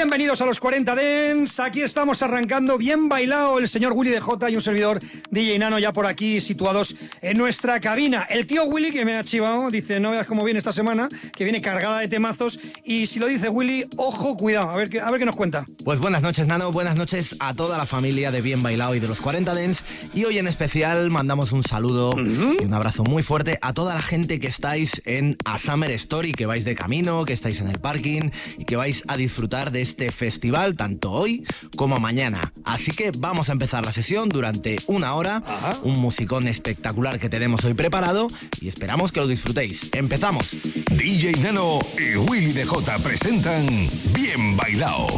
Bienvenidos a los 40 Dens. Aquí estamos arrancando bien bailado el señor Willy de J y un servidor DJ Nano ya por aquí situados en nuestra cabina. El tío Willy que me ha chivado dice, no veas cómo viene esta semana, que viene cargada de temazos y si lo dice Willy, ojo, cuidado, a ver qué, a ver qué nos cuenta. Pues buenas noches Nano, buenas noches a toda la familia de Bien Bailado y de los 40 Dens y hoy en especial mandamos un saludo y un abrazo muy fuerte a toda la gente que estáis en A Summer Story, que vais de camino, que estáis en el parking y que vais a disfrutar de este festival tanto hoy como mañana. Así que vamos a empezar la sesión durante una hora, un musicón espectacular que tenemos hoy preparado y esperamos que lo disfrutéis. Empezamos. DJ Nano y Willy DJ presentan Bien Bailado.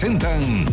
Presentan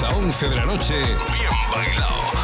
10 a 11 de la noche, bien bailado.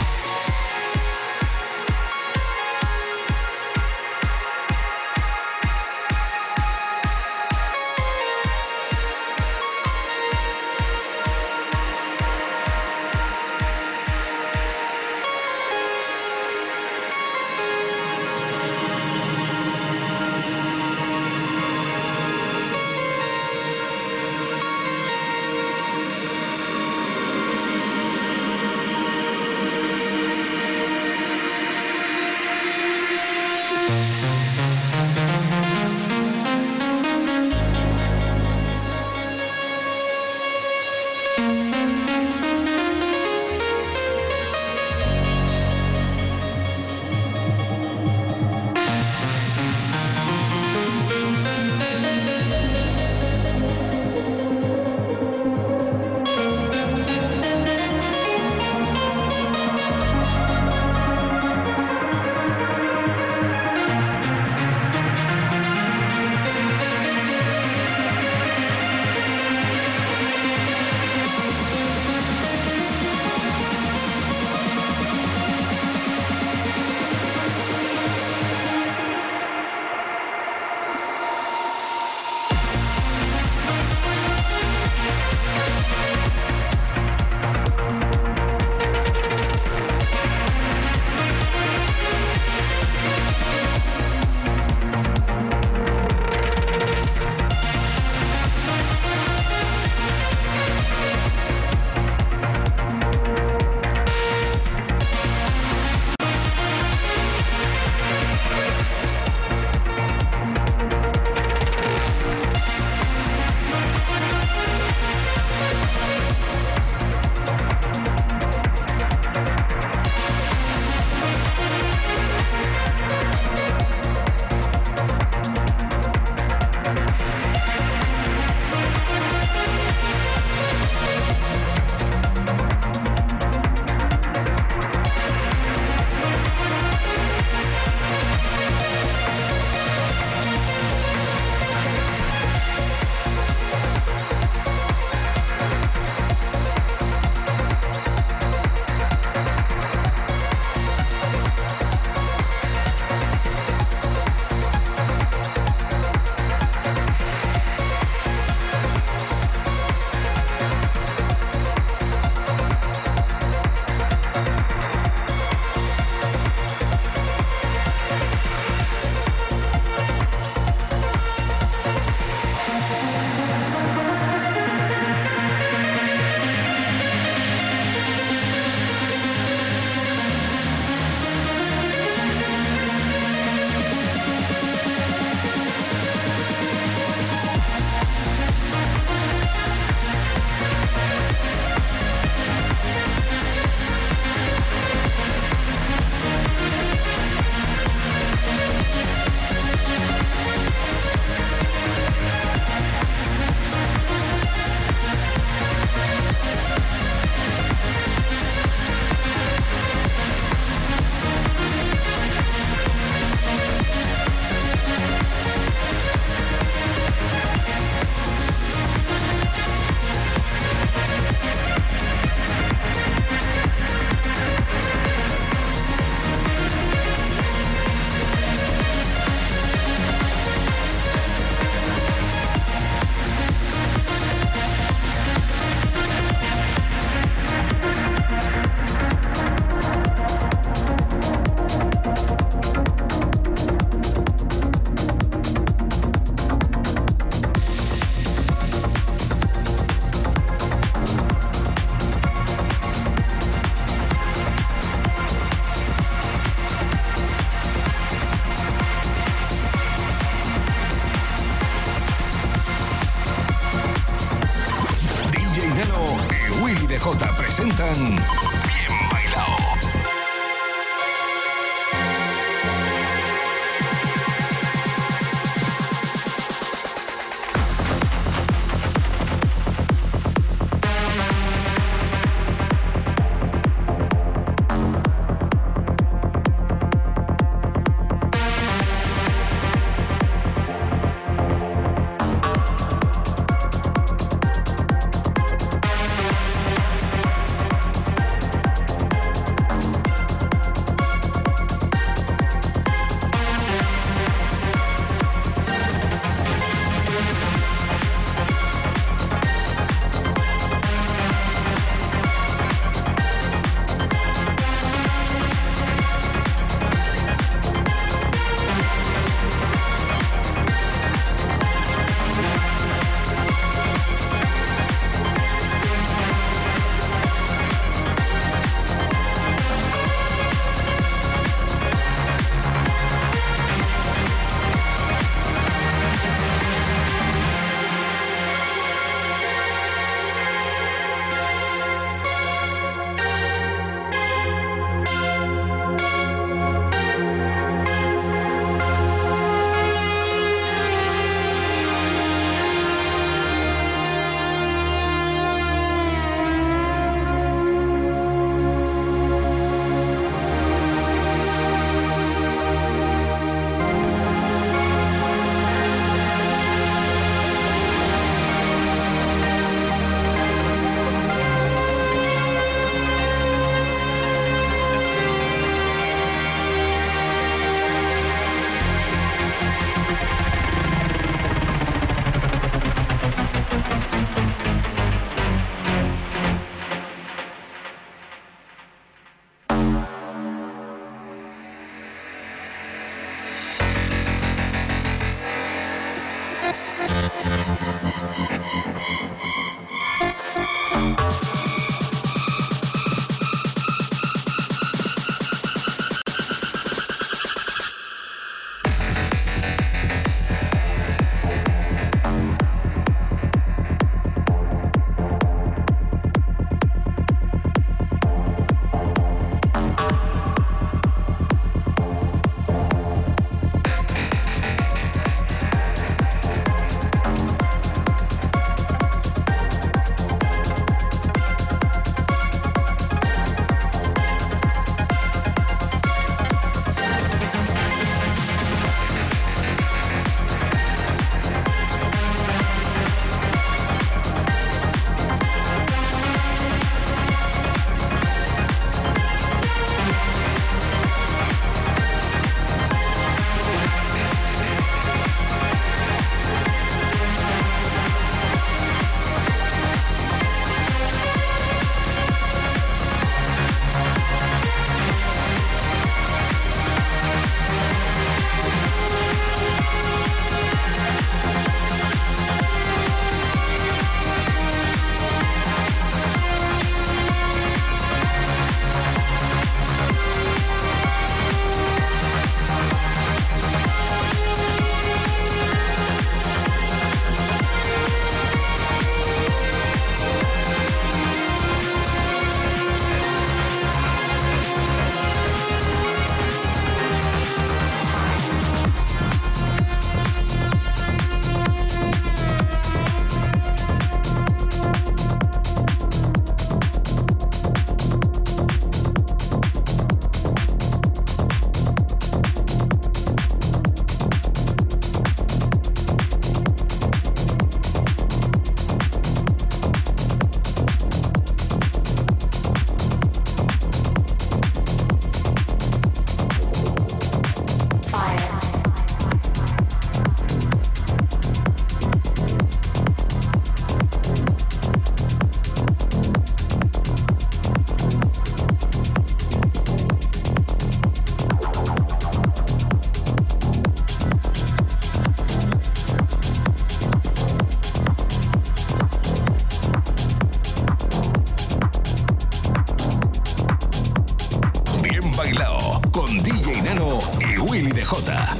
Con DJ Nano y Willy DJ.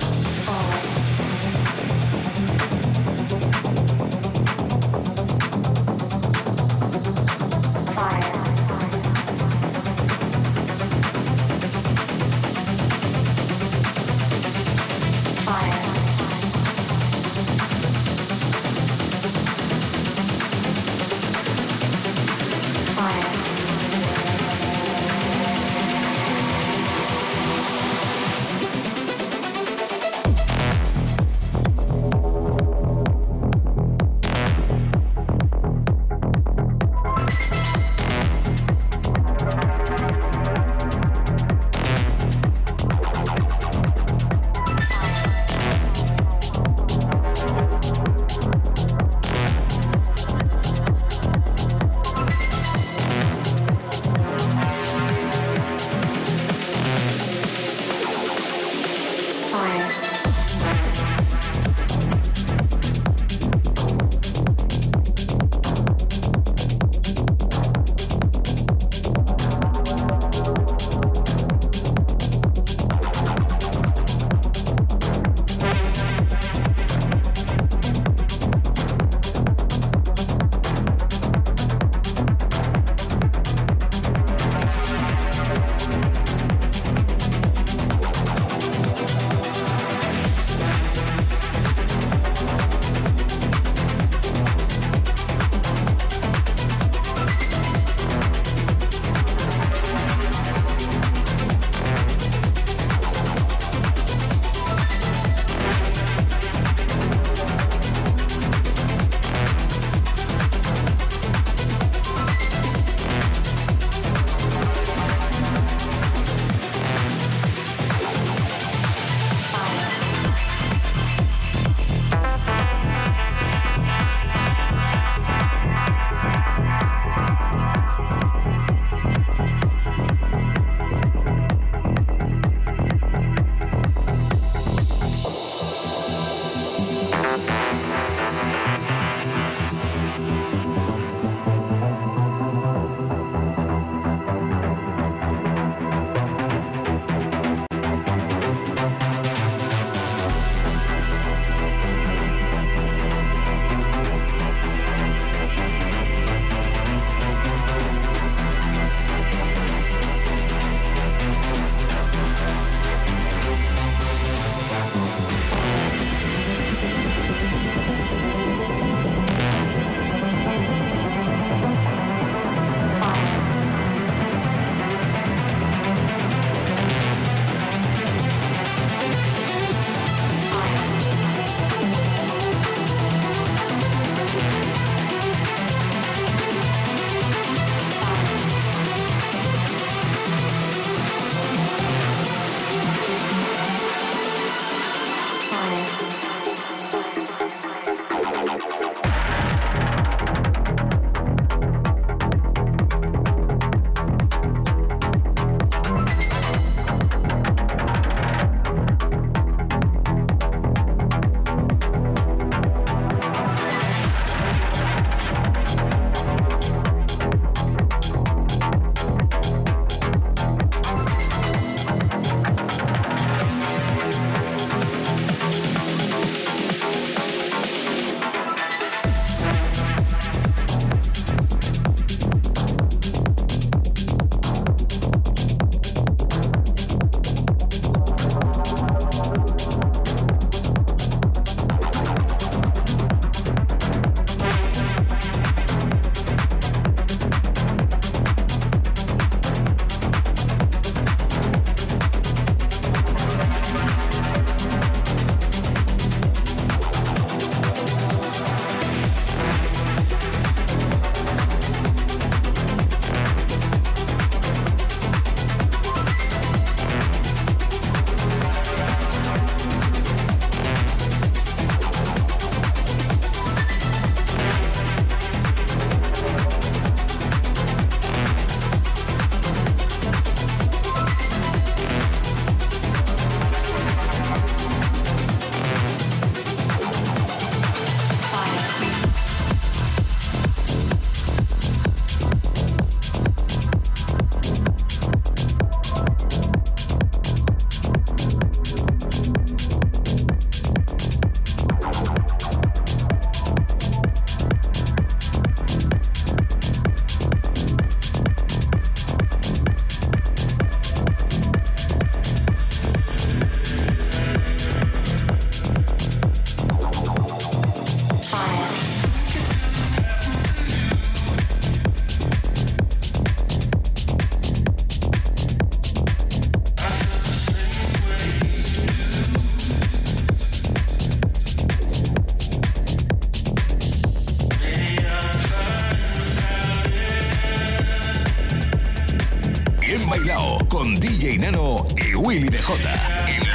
con DJ Nano y Willy DJ.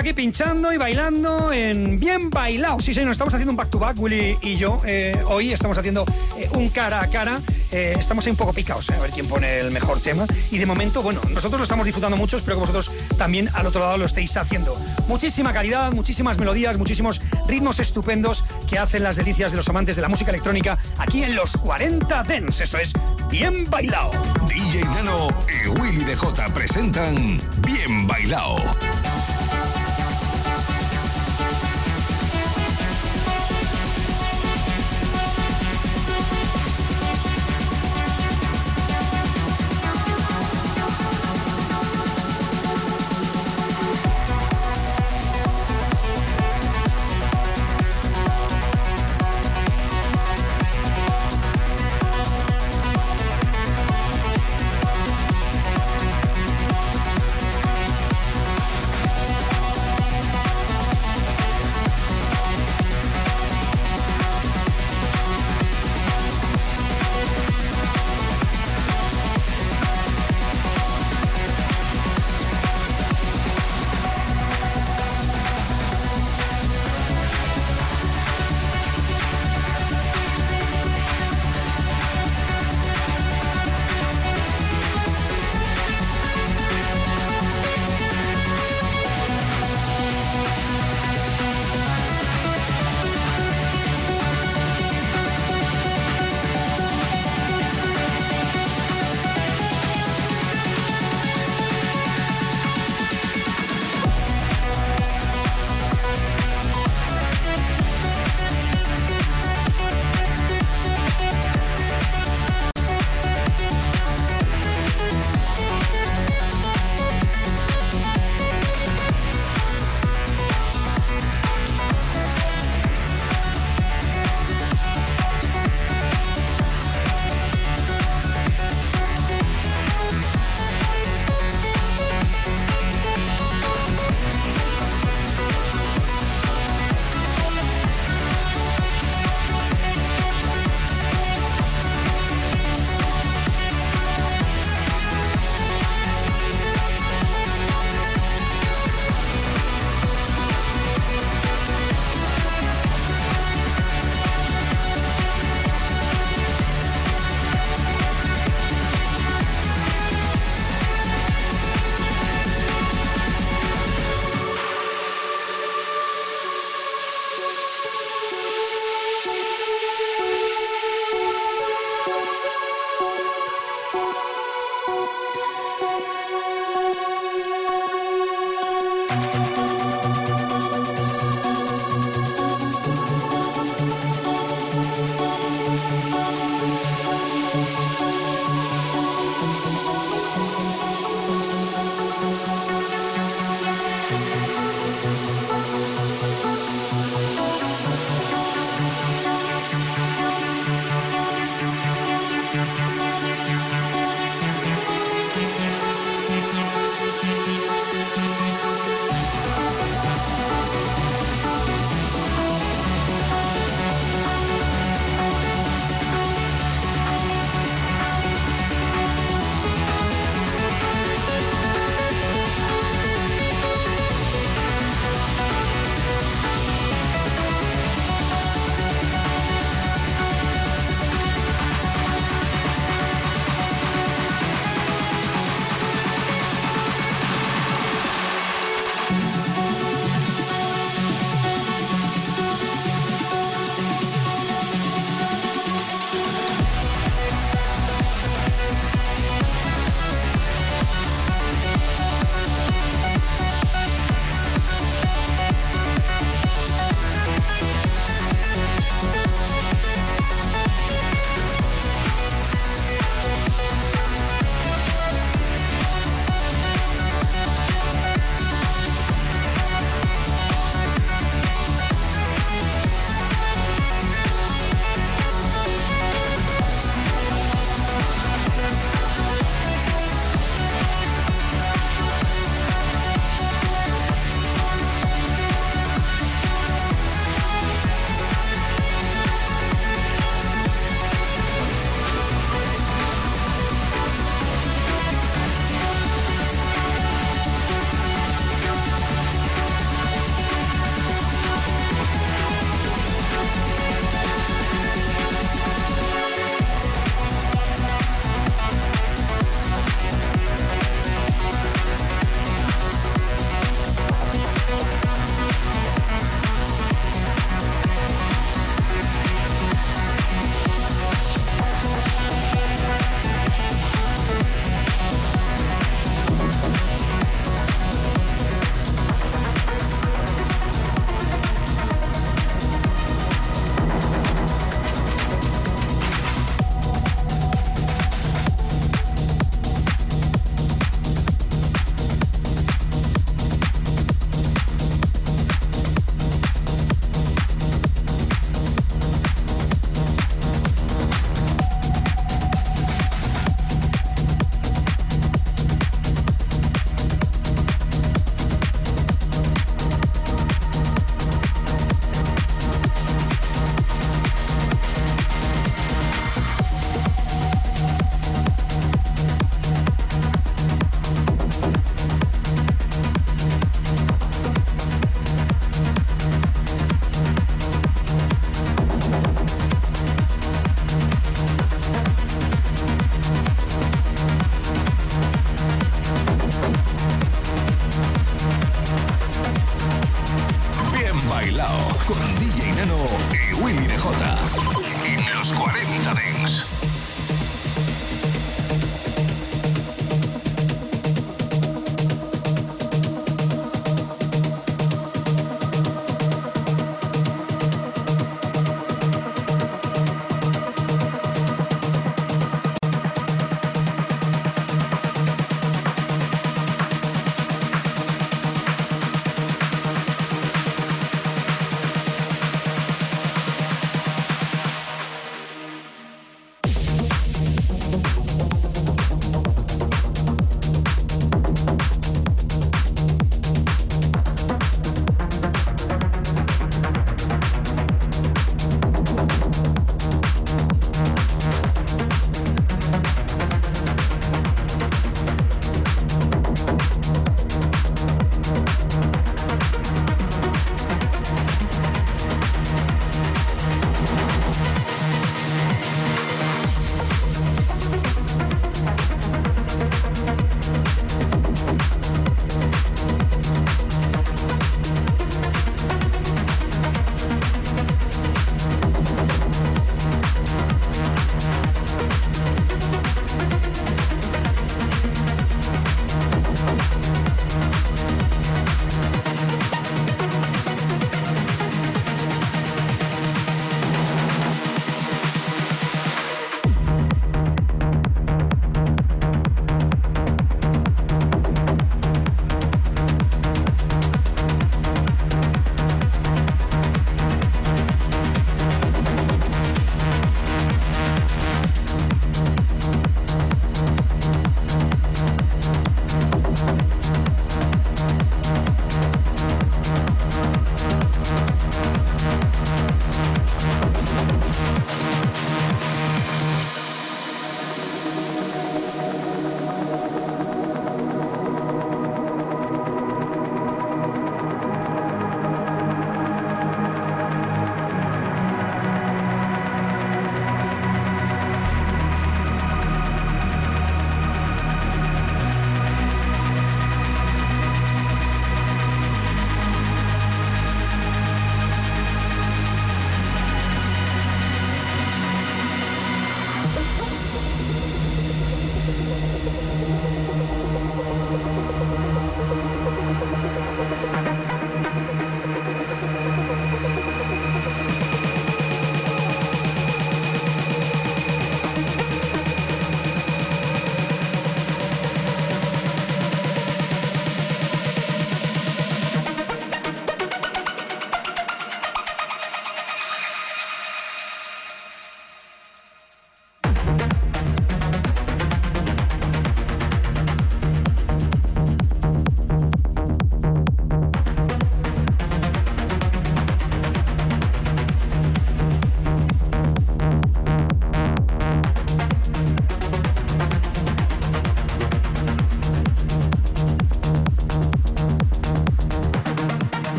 Aquí pinchando y bailando en Bien Bailado. Sí, nos estamos haciendo un back to back, Willy y yo. Eh, hoy estamos haciendo eh, un cara a cara. Eh, estamos ahí un poco picados, a ver quién pone el mejor tema. Y de momento, bueno, nosotros lo estamos disfrutando mucho, espero que vosotros también al otro lado lo estéis haciendo. Muchísima calidad, muchísimas melodías, muchísimos ritmos estupendos que hacen las delicias de los amantes de la música electrónica aquí en los 40 Dents. Esto es Bien Bailado. DJ Nano y Willy DJ presentan Bien Bailado.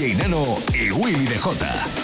DJ Nano y Willy DJ.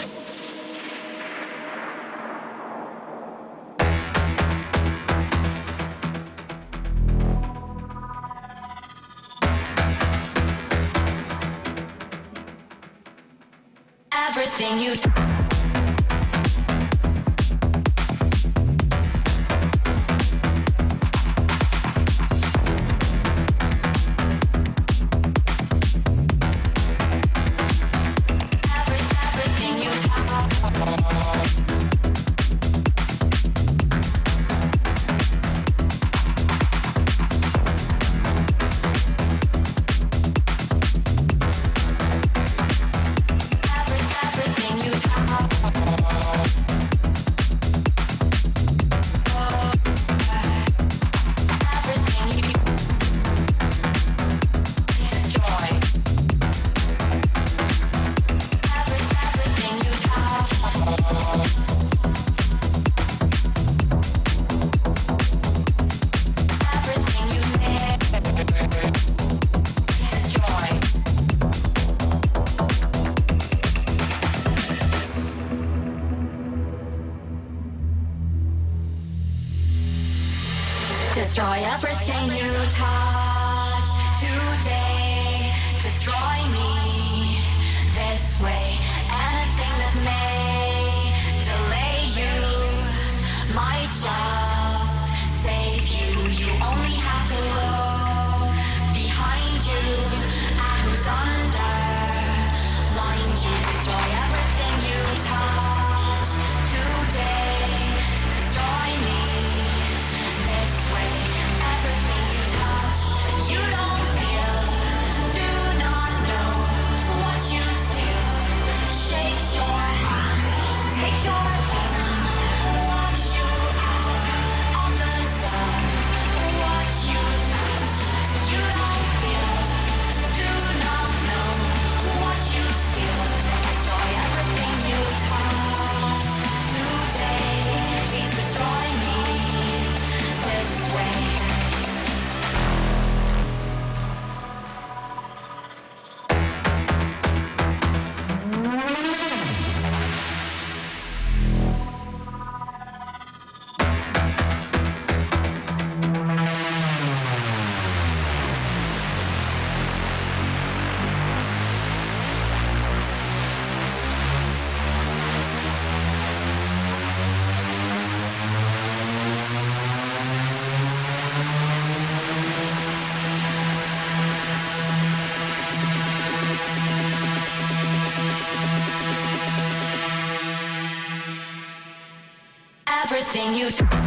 Everything you you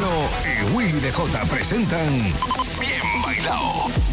Y Willy DJ presentan Bien Bailado.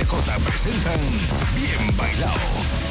DJ presentan Bien Bailado.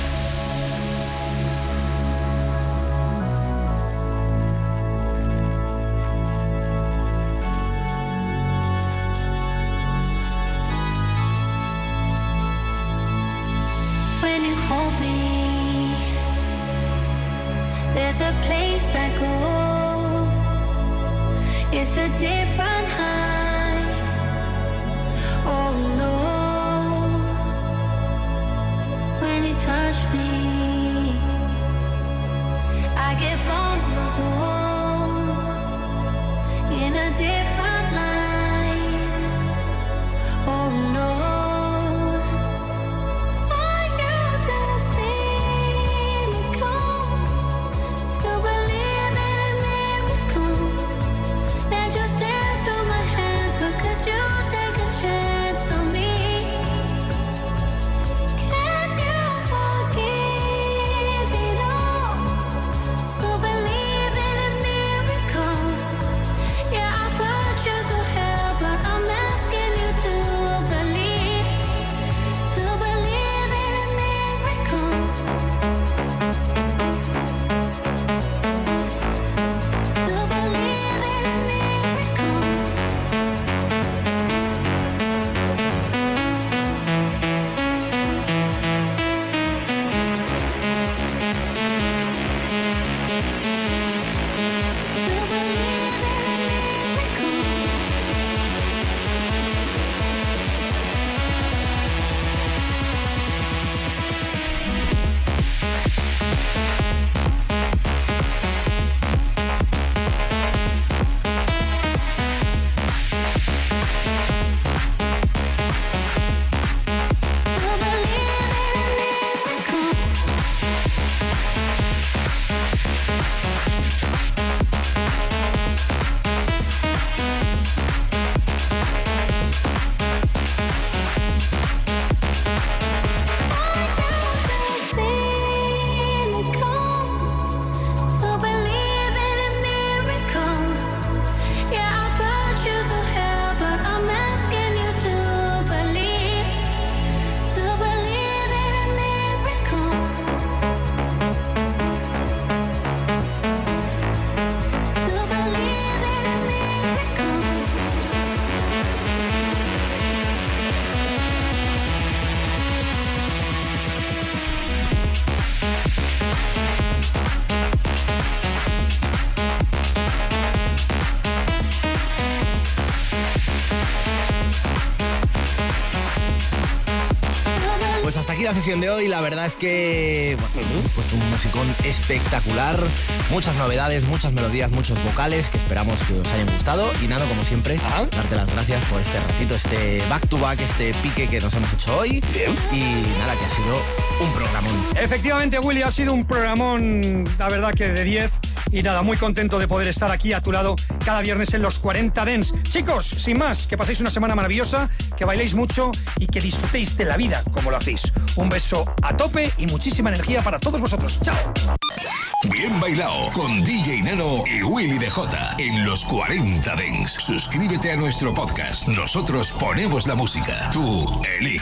La sesión de hoy. La verdad es que bueno, hemos puesto un musicón espectacular. Muchas novedades, muchas melodías, muchos vocales que esperamos que os hayan gustado. Y nada, como siempre, darte las gracias por este ratito, este back to back, este pique que nos hemos hecho hoy. Y nada, que ha sido un programón. Efectivamente, Willy, ha sido un programón, la verdad que de 10 y nada, muy contento de poder estar aquí a tu lado cada viernes en los 40 Dens. Chicos, sin más, que paséis una semana maravillosa, que bailéis mucho y que disfrutéis de la vida como lo hacéis. Un beso a tope y muchísima energía para todos vosotros. ¡Chao! Bien bailado con DJ Nano y Willy DJ en los 40 Dens. Suscríbete a nuestro podcast. Nosotros ponemos la música. Tú eliges.